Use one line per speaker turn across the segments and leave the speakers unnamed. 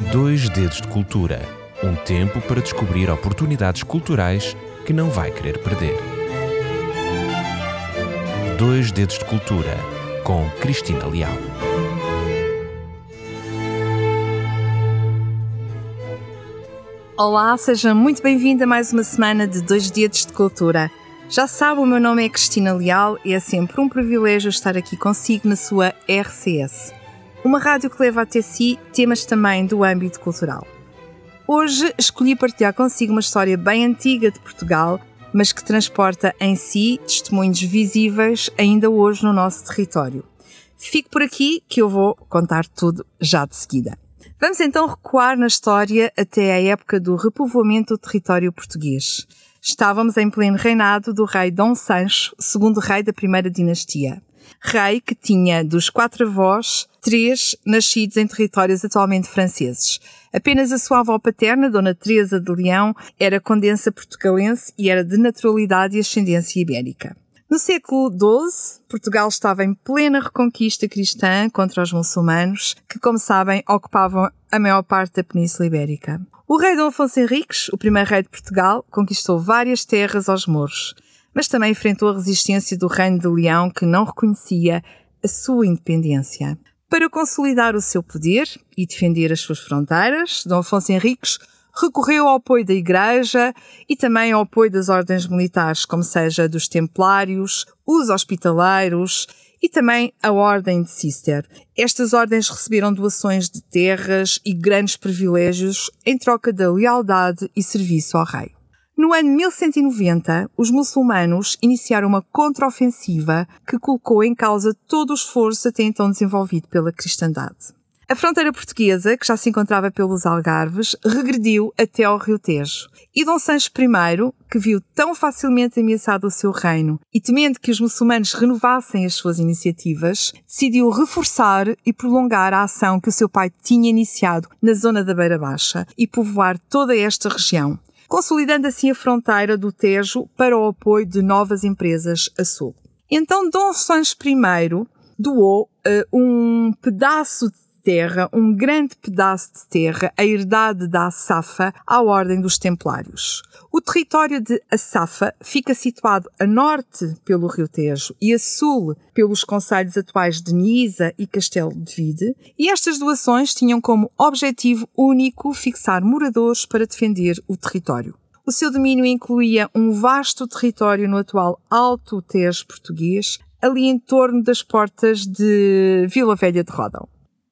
Dois Dedos de Cultura um tempo para descobrir oportunidades culturais que não vai querer perder. Dois Dedos de Cultura com Cristina Leal.
Olá, seja muito bem-vindo a mais uma semana de Dois Dedos de Cultura. Já sabe, o meu nome é Cristina Leal e é sempre um privilégio estar aqui consigo na sua RCS. Uma rádio que leva até si temas também do âmbito cultural. Hoje escolhi partilhar consigo uma história bem antiga de Portugal, mas que transporta em si testemunhos visíveis ainda hoje no nosso território. Fique por aqui que eu vou contar tudo já de seguida. Vamos então recuar na história até a época do repovoamento do território português. Estávamos em pleno reinado do rei Dom Sancho, segundo rei da primeira dinastia rei que tinha dos quatro avós, três nascidos em territórios atualmente franceses. Apenas a sua avó paterna, Dona Teresa de Leão, era condensa portugalense e era de naturalidade e ascendência ibérica. No século XII, Portugal estava em plena reconquista cristã contra os muçulmanos, que, como sabem, ocupavam a maior parte da Península Ibérica. O rei Dom Afonso Henriques, o primeiro rei de Portugal, conquistou várias terras aos mouros mas também enfrentou a resistência do Reino de Leão, que não reconhecia a sua independência. Para consolidar o seu poder e defender as suas fronteiras, Dom Afonso Henriques recorreu ao apoio da Igreja e também ao apoio das ordens militares, como seja dos Templários, os Hospitaleiros e também a Ordem de Cister. Estas ordens receberam doações de terras e grandes privilégios em troca da lealdade e serviço ao rei. No ano 1190, os muçulmanos iniciaram uma contraofensiva que colocou em causa todo o esforço até então desenvolvido pela cristandade. A fronteira portuguesa, que já se encontrava pelos Algarves, regrediu até ao Rio Tejo. E Dom Sancho I, que viu tão facilmente ameaçado o seu reino e temendo que os muçulmanos renovassem as suas iniciativas, decidiu reforçar e prolongar a ação que o seu pai tinha iniciado na zona da Beira Baixa e povoar toda esta região, consolidando assim a fronteira do Tejo para o apoio de novas empresas a sul. Então Dom Sancho I doou uh, um pedaço de terra, um grande pedaço de terra, a herdade da Assafa, à Ordem dos Templários. O território de Assafa fica situado a norte pelo Rio Tejo e a sul pelos concelhos atuais de Nisa e Castelo de Vide, e estas doações tinham como objetivo único fixar moradores para defender o território. O seu domínio incluía um vasto território no atual Alto Tejo português, ali em torno das portas de Vila Velha de Rodão.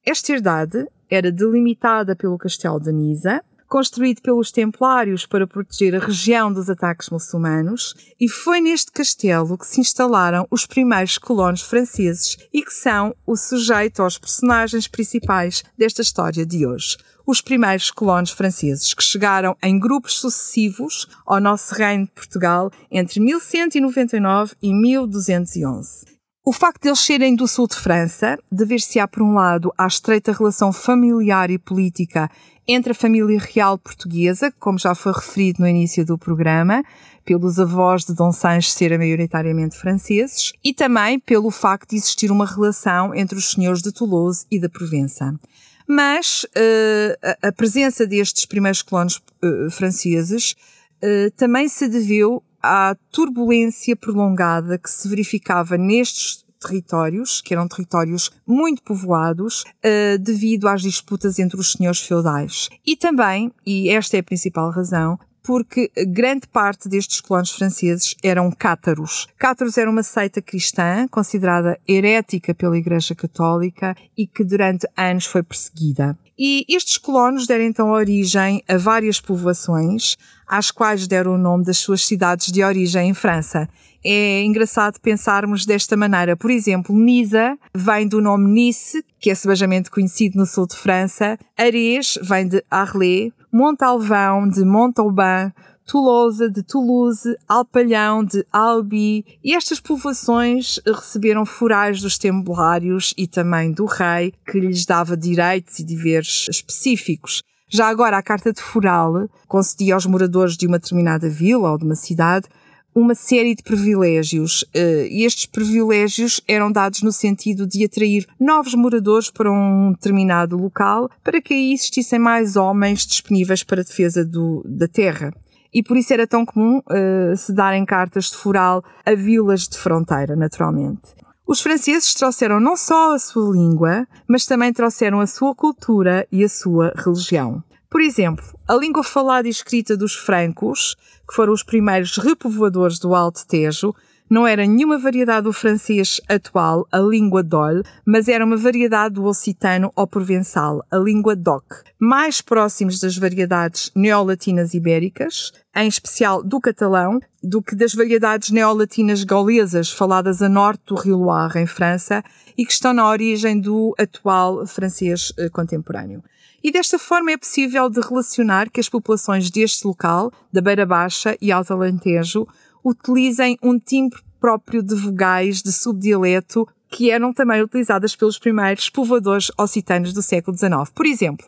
Esta herdade era delimitada pelo Castelo de Nisa, construído pelos Templários para proteger a região dos ataques muçulmanos, e foi neste castelo que se instalaram os primeiros colonos franceses e que são o sujeito aos personagens principais desta história de hoje. Os primeiros colonos franceses que chegaram em grupos sucessivos ao nosso reino de Portugal entre 1199 e 1211. O facto de eles serem do sul de França dever-se-á, por um lado, à estreita relação familiar e política entre a família real portuguesa, como já foi referido no início do programa, pelos avós de Dom Sancho serem maioritariamente franceses, e também pelo facto de existir uma relação entre os senhores de Toulouse e da Provença. Mas uh, a presença destes primeiros colonos uh, franceses uh, também se deveu à turbulência prolongada que se verificava nestes territórios, que eram territórios muito povoados, uh, devido às disputas entre os senhores feudais. E também, e esta é a principal razão, porque grande parte destes colonos franceses eram cátaros. Cátaros era uma seita cristã considerada herética pela Igreja Católica e que durante anos foi perseguida. E estes colonos deram então origem a várias povoações, às quais deram o nome das suas cidades de origem em França. É engraçado pensarmos desta maneira. Por exemplo, Nisa vem do nome Nice, que é sebejamente conhecido no sul de França. Arès vem de Arlé. Montalvão de Montauban. Toulouse de Toulouse, Alpalhão de Albi, e estas povoações receberam forais dos templários e também do rei, que lhes dava direitos e deveres específicos. Já agora, a carta de foral concedia aos moradores de uma determinada vila ou de uma cidade uma série de privilégios. Uh, e estes privilégios eram dados no sentido de atrair novos moradores para um determinado local, para que aí existissem mais homens disponíveis para a defesa do, da terra e por isso era tão comum uh, se darem cartas de foral a vilas de fronteira, naturalmente. Os franceses trouxeram não só a sua língua, mas também trouxeram a sua cultura e a sua religião. Por exemplo, a língua falada e escrita dos francos, que foram os primeiros repovoadores do Alto Tejo, não era nenhuma variedade do francês atual, a língua d'ol, mas era uma variedade do occitano ou provençal, a língua doc, mais próximos das variedades neolatinas ibéricas, em especial do catalão, do que das variedades neolatinas gaulesas faladas a norte do Rio Loire, em França, e que estão na origem do atual francês eh, contemporâneo. E desta forma é possível de relacionar que as populações deste local, da Beira Baixa e Alto Alentejo, utilizem um timbre próprio de vogais de subdialeto que eram também utilizadas pelos primeiros povoadores occitanos do século XIX. Por exemplo,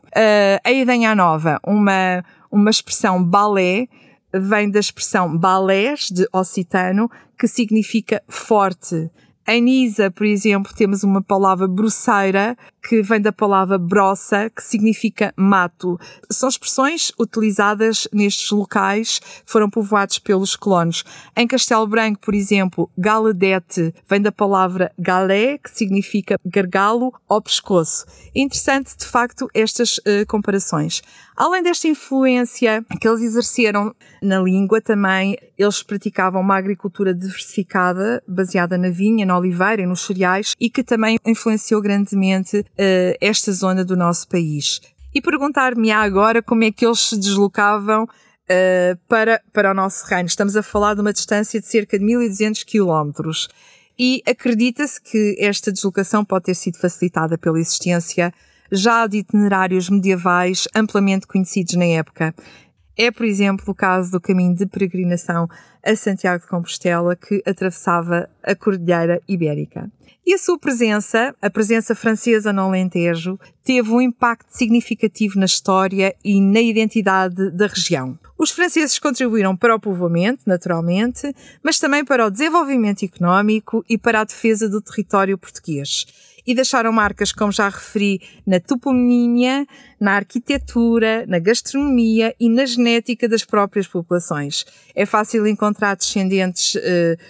a Idenha Nova, uma, uma expressão balé, vem da expressão balés de occitano, que significa forte. Em Nisa, por exemplo, temos uma palavra brosseira, que vem da palavra brossa, que significa mato. São expressões utilizadas nestes locais que foram povoados pelos colonos. Em Castelo Branco, por exemplo, galedete vem da palavra galé, que significa gargalo ou pescoço. Interessante, de facto, estas uh, comparações. Além desta influência que eles exerceram na língua, também eles praticavam uma agricultura diversificada, baseada na vinha, na oliveira e nos cereais, e que também influenciou grandemente uh, esta zona do nosso país. E perguntar-me agora como é que eles se deslocavam uh, para, para o nosso reino. Estamos a falar de uma distância de cerca de 1200 quilómetros. E acredita-se que esta deslocação pode ter sido facilitada pela existência já de itinerários medievais amplamente conhecidos na época. É, por exemplo, o caso do caminho de peregrinação a Santiago de Compostela, que atravessava a Cordilheira Ibérica. E a sua presença, a presença francesa no Alentejo, teve um impacto significativo na história e na identidade da região. Os franceses contribuíram para o povoamento, naturalmente, mas também para o desenvolvimento económico e para a defesa do território português e deixaram marcas, como já referi, na toponímia, na arquitetura, na gastronomia e na genética das próprias populações. É fácil encontrar descendentes uh,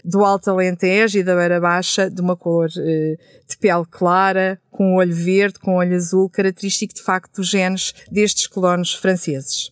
do Alto Alentejo e da Beira Baixa de uma cor uh, de pele clara, com olho verde, com olho azul, característico de facto dos genes destes colonos franceses.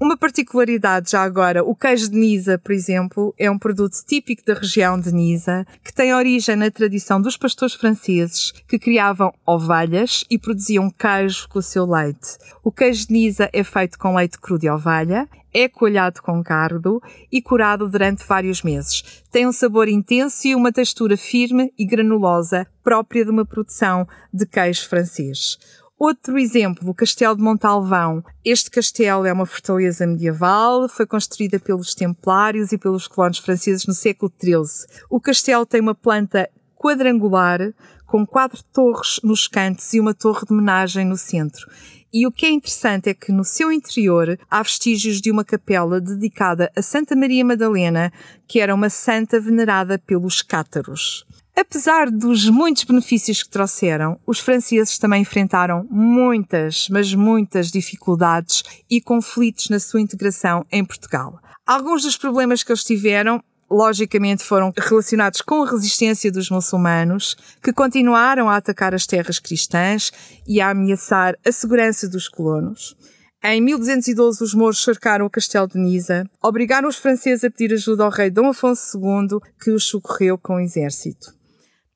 Uma particularidade já agora, o queijo de Nisa, por exemplo, é um produto típico da região de Nisa, que tem origem na tradição dos pastores franceses que criavam ovelhas e produziam queijo com o seu leite. O queijo de Nisa é feito com leite cru de ovelha, é coalhado com cardo e curado durante vários meses. Tem um sabor intenso e uma textura firme e granulosa própria de uma produção de queijo francês. Outro exemplo, o Castelo de Montalvão. Este castelo é uma fortaleza medieval, foi construída pelos templários e pelos colonos franceses no século XIII. O castelo tem uma planta quadrangular, com quatro torres nos cantos e uma torre de homenagem no centro. E o que é interessante é que no seu interior há vestígios de uma capela dedicada a Santa Maria Madalena, que era uma santa venerada pelos cátaros. Apesar dos muitos benefícios que trouxeram, os franceses também enfrentaram muitas, mas muitas dificuldades e conflitos na sua integração em Portugal. Alguns dos problemas que eles tiveram logicamente foram relacionados com a resistência dos muçulmanos, que continuaram a atacar as terras cristãs e a ameaçar a segurança dos colonos. Em 1212, os mouros cercaram o castelo de Nisa, obrigaram os franceses a pedir ajuda ao rei Dom Afonso II, que os socorreu com o exército.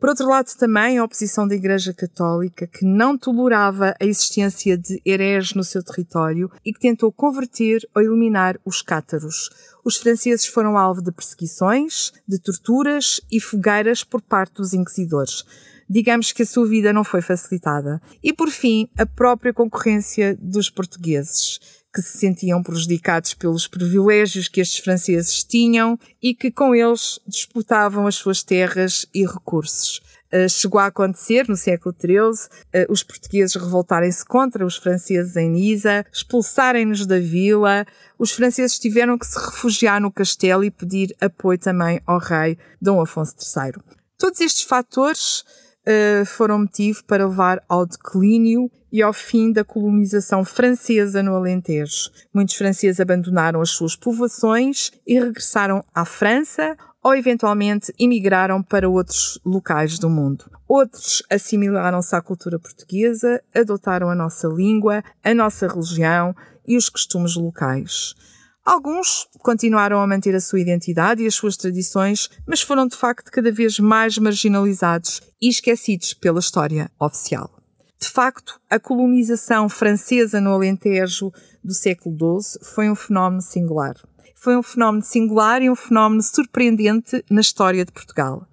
Por outro lado, também a oposição da Igreja Católica, que não tolerava a existência de hereges no seu território e que tentou converter ou eliminar os cátaros. Os franceses foram alvo de perseguições, de torturas e fogueiras por parte dos inquisidores digamos que a sua vida não foi facilitada. E por fim, a própria concorrência dos portugueses, que se sentiam prejudicados pelos privilégios que estes franceses tinham e que com eles disputavam as suas terras e recursos. Uh, chegou a acontecer no século XIII uh, os portugueses revoltarem-se contra os franceses em Nisa, expulsarem-nos da vila. Os franceses tiveram que se refugiar no castelo e pedir apoio também ao rei Dom Afonso III. Todos estes fatores uh, foram motivo para levar ao declínio e ao fim da colonização francesa no Alentejo. Muitos franceses abandonaram as suas povoações e regressaram à França ou eventualmente emigraram para outros locais do mundo. Outros assimilaram-se à cultura portuguesa, adotaram a nossa língua, a nossa religião e os costumes locais. Alguns continuaram a manter a sua identidade e as suas tradições, mas foram de facto cada vez mais marginalizados e esquecidos pela história oficial. De facto, a colonização francesa no Alentejo do século XII foi um fenómeno singular foi um fenómeno singular e um fenómeno surpreendente na história de Portugal.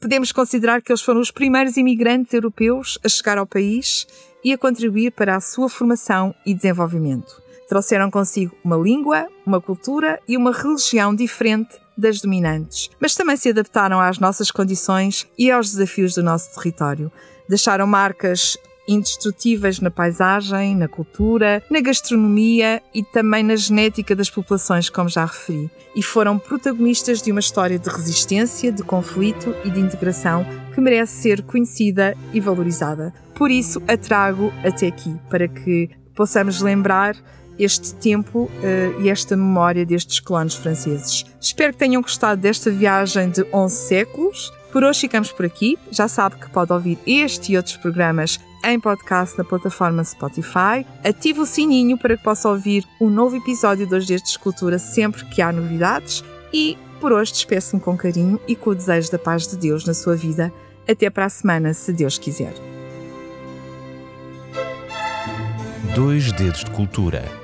Podemos considerar que eles foram os primeiros imigrantes europeus a chegar ao país e a contribuir para a sua formação e desenvolvimento. Trouxeram consigo uma língua, uma cultura e uma religião diferente das dominantes, mas também se adaptaram às nossas condições e aos desafios do nosso território. Deixaram marcas indestrutíveis na paisagem, na cultura, na gastronomia e também na genética das populações, como já referi, e foram protagonistas de uma história de resistência, de conflito e de integração que merece ser conhecida e valorizada. Por isso, a trago até aqui, para que possamos lembrar este tempo uh, e esta memória destes colonos franceses. Espero que tenham gostado desta viagem de 11 séculos. Por hoje ficamos por aqui. Já sabe que pode ouvir este e outros programas em podcast na plataforma Spotify. Ative o sininho para que possa ouvir um novo episódio dos Dias de Escultura sempre que há novidades. E por hoje despeço-me com carinho e com o desejo da paz de Deus na sua vida. Até para a semana, se Deus quiser.
Dois Dedos de Cultura